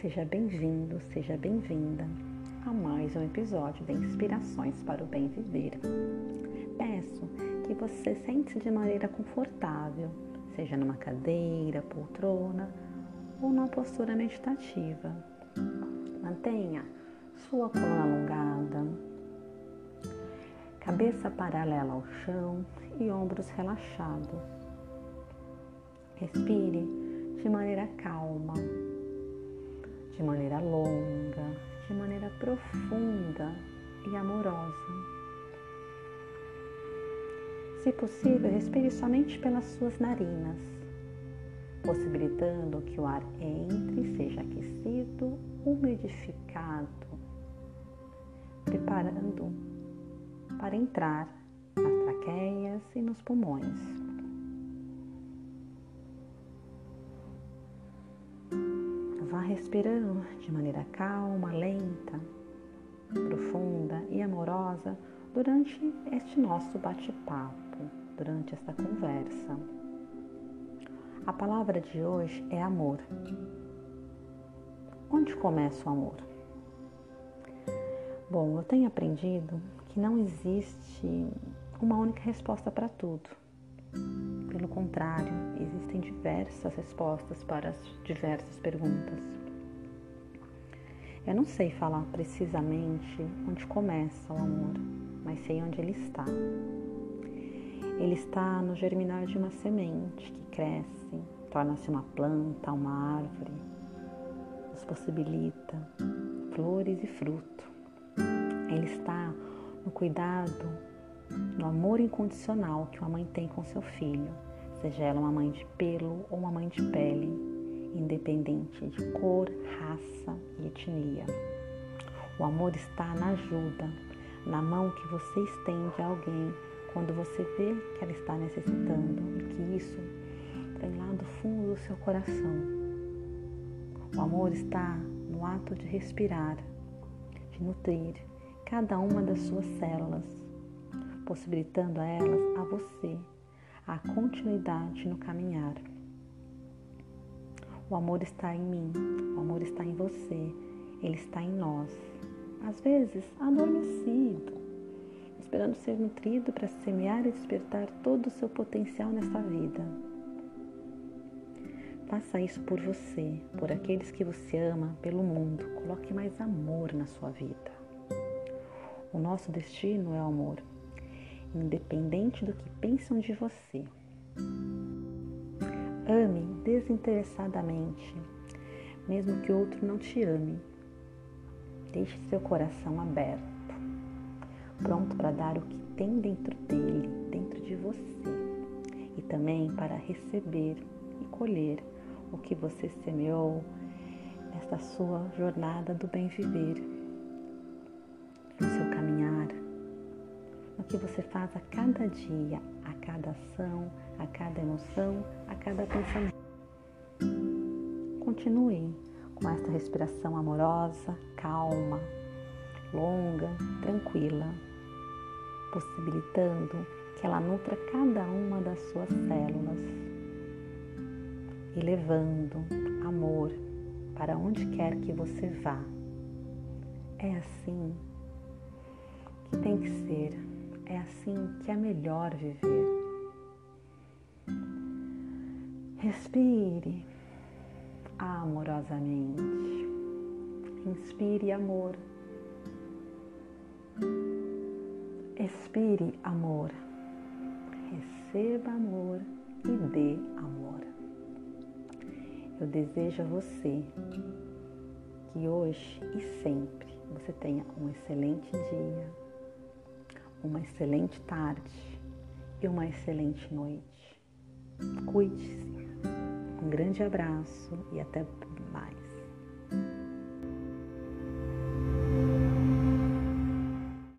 Seja bem-vindo, seja bem-vinda a mais um episódio de Inspirações para o Bem Viver. Peço que você sente-se de maneira confortável, seja numa cadeira, poltrona ou numa postura meditativa. Mantenha sua coluna alongada, cabeça paralela ao chão e ombros relaxados. Respire de maneira calma, de maneira longa, de maneira profunda e amorosa. Se possível, respire somente pelas suas narinas, possibilitando que o ar entre seja aquecido, umidificado, preparando para entrar nas traqueias e nos pulmões. Respirando de maneira calma, lenta, profunda e amorosa durante este nosso bate-papo, durante esta conversa. A palavra de hoje é amor. Onde começa o amor? Bom, eu tenho aprendido que não existe uma única resposta para tudo. Pelo contrário, existem diversas respostas para as diversas perguntas. Eu não sei falar precisamente onde começa o amor, mas sei onde ele está. Ele está no germinar de uma semente que cresce, torna-se uma planta, uma árvore, nos possibilita flores e fruto. Ele está no cuidado no amor incondicional que uma mãe tem com seu filho, seja ela uma mãe de pelo ou uma mãe de pele, independente de cor, raça e etnia. O amor está na ajuda, na mão que você estende a alguém quando você vê que ela está necessitando e que isso vem lá do fundo do seu coração. O amor está no ato de respirar, de nutrir cada uma das suas células possibilitando a elas, a você, a continuidade no caminhar. O amor está em mim, o amor está em você, ele está em nós. Às vezes, adormecido, esperando ser nutrido para semear e despertar todo o seu potencial nesta vida. Faça isso por você, por aqueles que você ama, pelo mundo. Coloque mais amor na sua vida. O nosso destino é o amor independente do que pensam de você. Ame desinteressadamente, mesmo que outro não te ame. Deixe seu coração aberto, pronto para dar o que tem dentro dele, dentro de você, e também para receber e colher o que você semeou nesta sua jornada do bem viver, que você faz a cada dia, a cada ação, a cada emoção, a cada pensamento. Continue com esta respiração amorosa, calma, longa, tranquila, possibilitando que ela nutra cada uma das suas células e levando amor para onde quer que você vá. É assim que tem que ser. É assim que é melhor viver. Respire amorosamente. Inspire amor. Expire amor. Receba amor e dê amor. Eu desejo a você que hoje e sempre você tenha um excelente dia uma excelente tarde e uma excelente noite. Cuide-se. Um grande abraço e até mais.